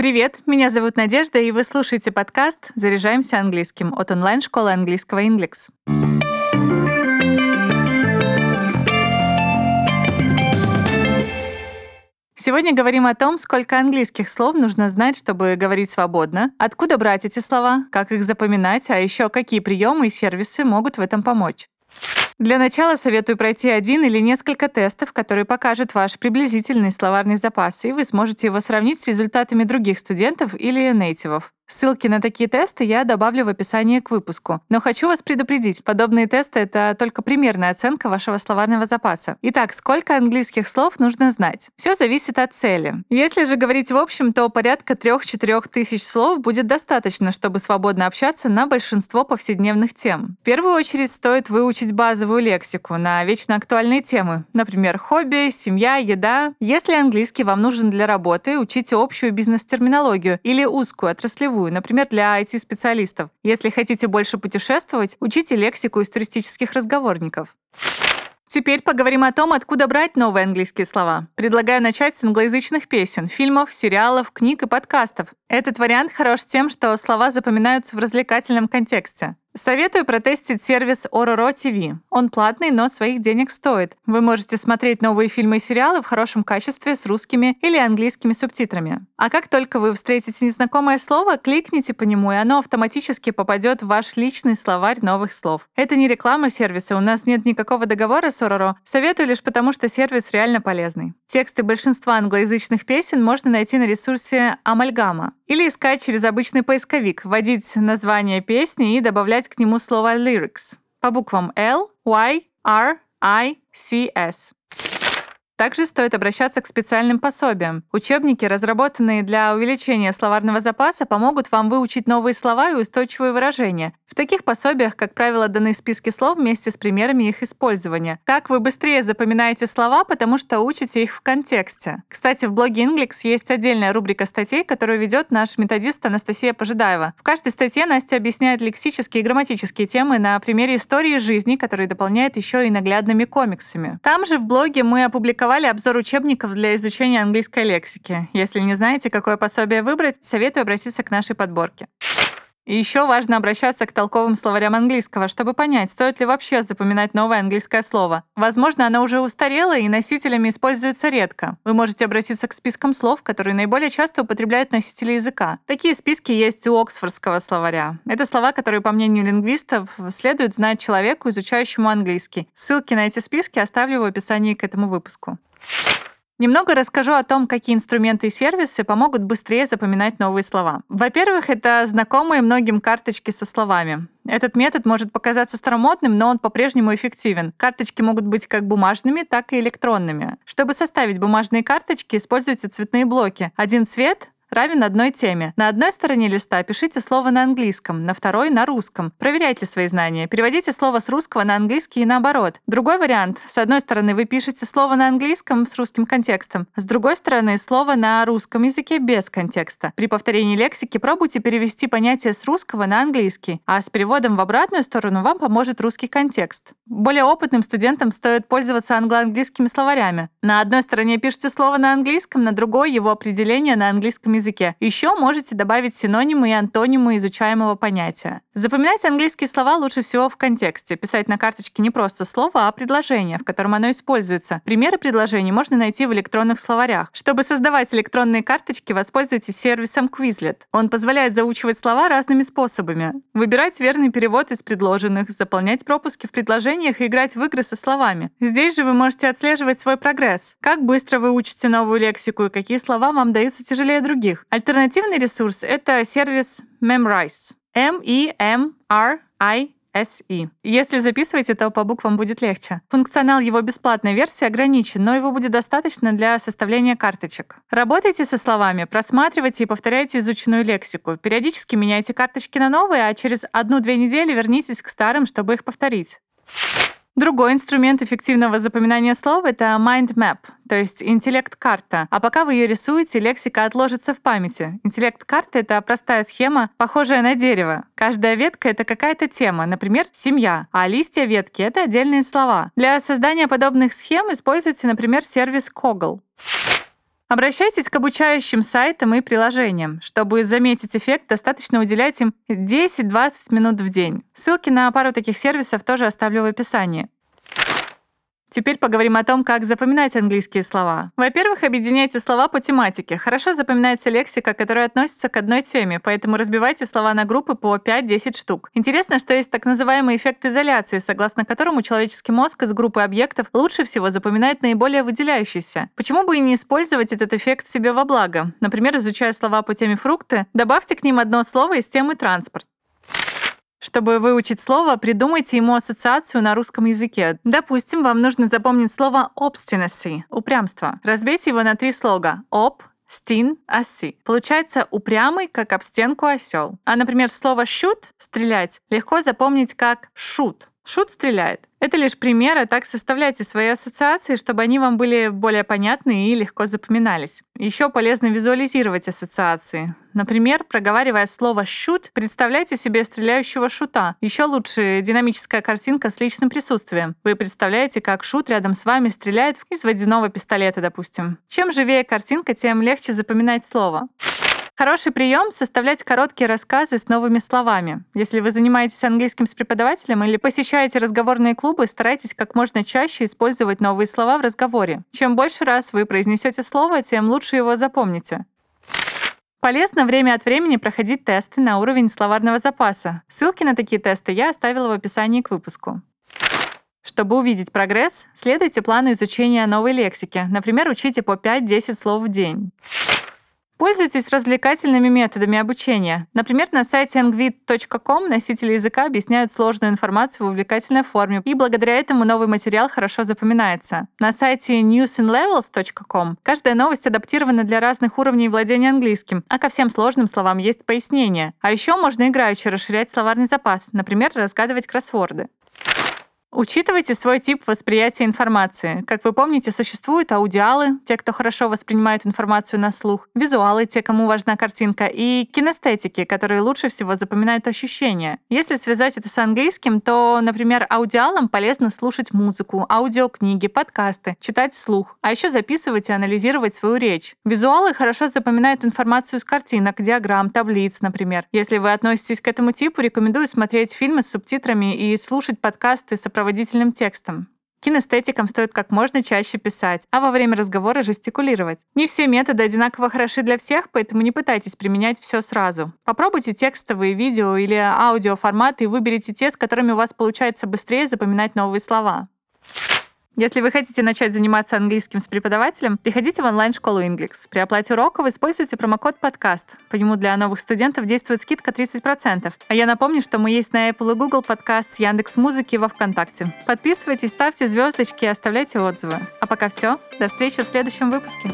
Привет, меня зовут Надежда, и вы слушаете подкаст «Заряжаемся английским» от онлайн-школы английского Inglix. Сегодня говорим о том, сколько английских слов нужно знать, чтобы говорить свободно, откуда брать эти слова, как их запоминать, а еще какие приемы и сервисы могут в этом помочь. Для начала советую пройти один или несколько тестов, которые покажут ваш приблизительный словарный запас, и вы сможете его сравнить с результатами других студентов или нейтивов. Ссылки на такие тесты я добавлю в описание к выпуску. Но хочу вас предупредить, подобные тесты — это только примерная оценка вашего словарного запаса. Итак, сколько английских слов нужно знать? Все зависит от цели. Если же говорить в общем, то порядка 3-4 тысяч слов будет достаточно, чтобы свободно общаться на большинство повседневных тем. В первую очередь стоит выучить базовую лексику на вечно актуальные темы, например, хобби, семья, еда. Если английский вам нужен для работы, учите общую бизнес-терминологию или узкую отраслевую ключевую, например, для IT-специалистов. Если хотите больше путешествовать, учите лексику из туристических разговорников. Теперь поговорим о том, откуда брать новые английские слова. Предлагаю начать с англоязычных песен, фильмов, сериалов, книг и подкастов. Этот вариант хорош тем, что слова запоминаются в развлекательном контексте. Советую протестить сервис Ororo TV. Он платный, но своих денег стоит. Вы можете смотреть новые фильмы и сериалы в хорошем качестве с русскими или английскими субтитрами. А как только вы встретите незнакомое слово, кликните по нему, и оно автоматически попадет в ваш личный словарь новых слов. Это не реклама сервиса, у нас нет никакого договора с Ororo. Советую лишь потому, что сервис реально полезный. Тексты большинства англоязычных песен можно найти на ресурсе Амальгама или искать через обычный поисковик, вводить название песни и добавлять к нему слово lyrics по буквам L, Y, R, I, C, S. Также стоит обращаться к специальным пособиям. Учебники, разработанные для увеличения словарного запаса, помогут вам выучить новые слова и устойчивые выражения. В таких пособиях, как правило, даны списки слов вместе с примерами их использования. Так вы быстрее запоминаете слова, потому что учите их в контексте. Кстати, в блоге Inglix есть отдельная рубрика статей, которую ведет наш методист Анастасия Пожидаева. В каждой статье Настя объясняет лексические и грамматические темы на примере истории жизни, которые дополняет еще и наглядными комиксами. Там же в блоге мы опубликовали опубликовали обзор учебников для изучения английской лексики. Если не знаете, какое пособие выбрать, советую обратиться к нашей подборке. И еще важно обращаться к толковым словарям английского, чтобы понять, стоит ли вообще запоминать новое английское слово. Возможно, оно уже устарело и носителями используется редко. Вы можете обратиться к спискам слов, которые наиболее часто употребляют носители языка. Такие списки есть у Оксфордского словаря. Это слова, которые, по мнению лингвистов, следует знать человеку, изучающему английский. Ссылки на эти списки оставлю в описании к этому выпуску. Немного расскажу о том, какие инструменты и сервисы помогут быстрее запоминать новые слова. Во-первых, это знакомые многим карточки со словами. Этот метод может показаться старомодным, но он по-прежнему эффективен. Карточки могут быть как бумажными, так и электронными. Чтобы составить бумажные карточки, используйте цветные блоки. Один цвет равен одной теме. На одной стороне листа пишите слово на английском, на второй — на русском. Проверяйте свои знания. Переводите слово с русского на английский и наоборот. Другой вариант. С одной стороны вы пишете слово на английском с русским контекстом, с другой стороны слово на русском языке без контекста. При повторении лексики пробуйте перевести понятие с русского на английский, а с переводом в обратную сторону вам поможет русский контекст. Более опытным студентам стоит пользоваться англо-английскими словарями. На одной стороне пишите слово на английском, на другой его определение на английском языке языке. Еще можете добавить синонимы и антонимы изучаемого понятия. Запоминать английские слова лучше всего в контексте. Писать на карточке не просто слово, а предложение, в котором оно используется. Примеры предложений можно найти в электронных словарях. Чтобы создавать электронные карточки, воспользуйтесь сервисом Quizlet. Он позволяет заучивать слова разными способами. Выбирать верный перевод из предложенных, заполнять пропуски в предложениях и играть в игры со словами. Здесь же вы можете отслеживать свой прогресс. Как быстро вы учите новую лексику и какие слова вам даются тяжелее других других. Альтернативный ресурс — это сервис Memrise. M-E-M-R-I SE. Если записываете, то по буквам будет легче. Функционал его бесплатной версии ограничен, но его будет достаточно для составления карточек. Работайте со словами, просматривайте и повторяйте изученную лексику. Периодически меняйте карточки на новые, а через одну-две недели вернитесь к старым, чтобы их повторить. Другой инструмент эффективного запоминания слов — это mind map, то есть интеллект-карта. А пока вы ее рисуете, лексика отложится в памяти. Интеллект-карта — это простая схема, похожая на дерево. Каждая ветка — это какая-то тема, например, семья, а листья ветки — это отдельные слова. Для создания подобных схем используйте, например, сервис Koggle. Обращайтесь к обучающим сайтам и приложениям. Чтобы заметить эффект, достаточно уделять им 10-20 минут в день. Ссылки на пару таких сервисов тоже оставлю в описании. Теперь поговорим о том, как запоминать английские слова. Во-первых, объединяйте слова по тематике. Хорошо запоминается лексика, которая относится к одной теме, поэтому разбивайте слова на группы по 5-10 штук. Интересно, что есть так называемый эффект изоляции, согласно которому человеческий мозг из группы объектов лучше всего запоминает наиболее выделяющиеся. Почему бы и не использовать этот эффект себе во благо? Например, изучая слова по теме фрукты, добавьте к ним одно слово из темы транспорт. Чтобы выучить слово, придумайте ему ассоциацию на русском языке. Допустим, вам нужно запомнить слово obstinacy — упрямство. Разбейте его на три слога — об, стин, оси. Получается упрямый, как об стенку осел. А, например, слово shoot — стрелять — легко запомнить как shoot. Шут стреляет. Это лишь пример, а так составляйте свои ассоциации, чтобы они вам были более понятны и легко запоминались. Еще полезно визуализировать ассоциации. Например, проговаривая слово «shoot», представляйте себе стреляющего шута. Еще лучше динамическая картинка с личным присутствием. Вы представляете, как шут рядом с вами стреляет из водяного пистолета, допустим. Чем живее картинка, тем легче запоминать слово. Хороший прием — составлять короткие рассказы с новыми словами. Если вы занимаетесь английским с преподавателем или посещаете разговорные клубы, старайтесь как можно чаще использовать новые слова в разговоре. Чем больше раз вы произнесете слово, тем лучше его запомните. Полезно время от времени проходить тесты на уровень словарного запаса. Ссылки на такие тесты я оставила в описании к выпуску. Чтобы увидеть прогресс, следуйте плану изучения новой лексики. Например, учите по 5-10 слов в день. Пользуйтесь развлекательными методами обучения. Например, на сайте angvit.com носители языка объясняют сложную информацию в увлекательной форме, и благодаря этому новый материал хорошо запоминается. На сайте newsinlevels.com каждая новость адаптирована для разных уровней владения английским, а ко всем сложным словам есть пояснение. А еще можно играючи расширять словарный запас, например, разгадывать кроссворды. Учитывайте свой тип восприятия информации. Как вы помните, существуют аудиалы, те, кто хорошо воспринимают информацию на слух, визуалы, те, кому важна картинка, и кинестетики, которые лучше всего запоминают ощущения. Если связать это с английским, то, например, аудиалам полезно слушать музыку, аудиокниги, подкасты, читать вслух, а еще записывать и анализировать свою речь. Визуалы хорошо запоминают информацию с картинок, диаграмм, таблиц, например. Если вы относитесь к этому типу, рекомендую смотреть фильмы с субтитрами и слушать подкасты с сопроводительным текстом. Кинестетикам стоит как можно чаще писать, а во время разговора жестикулировать. Не все методы одинаково хороши для всех, поэтому не пытайтесь применять все сразу. Попробуйте текстовые видео или аудиоформаты и выберите те, с которыми у вас получается быстрее запоминать новые слова. Если вы хотите начать заниматься английским с преподавателем, приходите в онлайн-школу Inglix. При оплате уроков используйте промокод подкаст. По нему для новых студентов действует скидка 30%. А я напомню, что мы есть на Apple и Google подкаст, Яндекс Музыки во Вконтакте. Подписывайтесь, ставьте звездочки и оставляйте отзывы. А пока все. До встречи в следующем выпуске.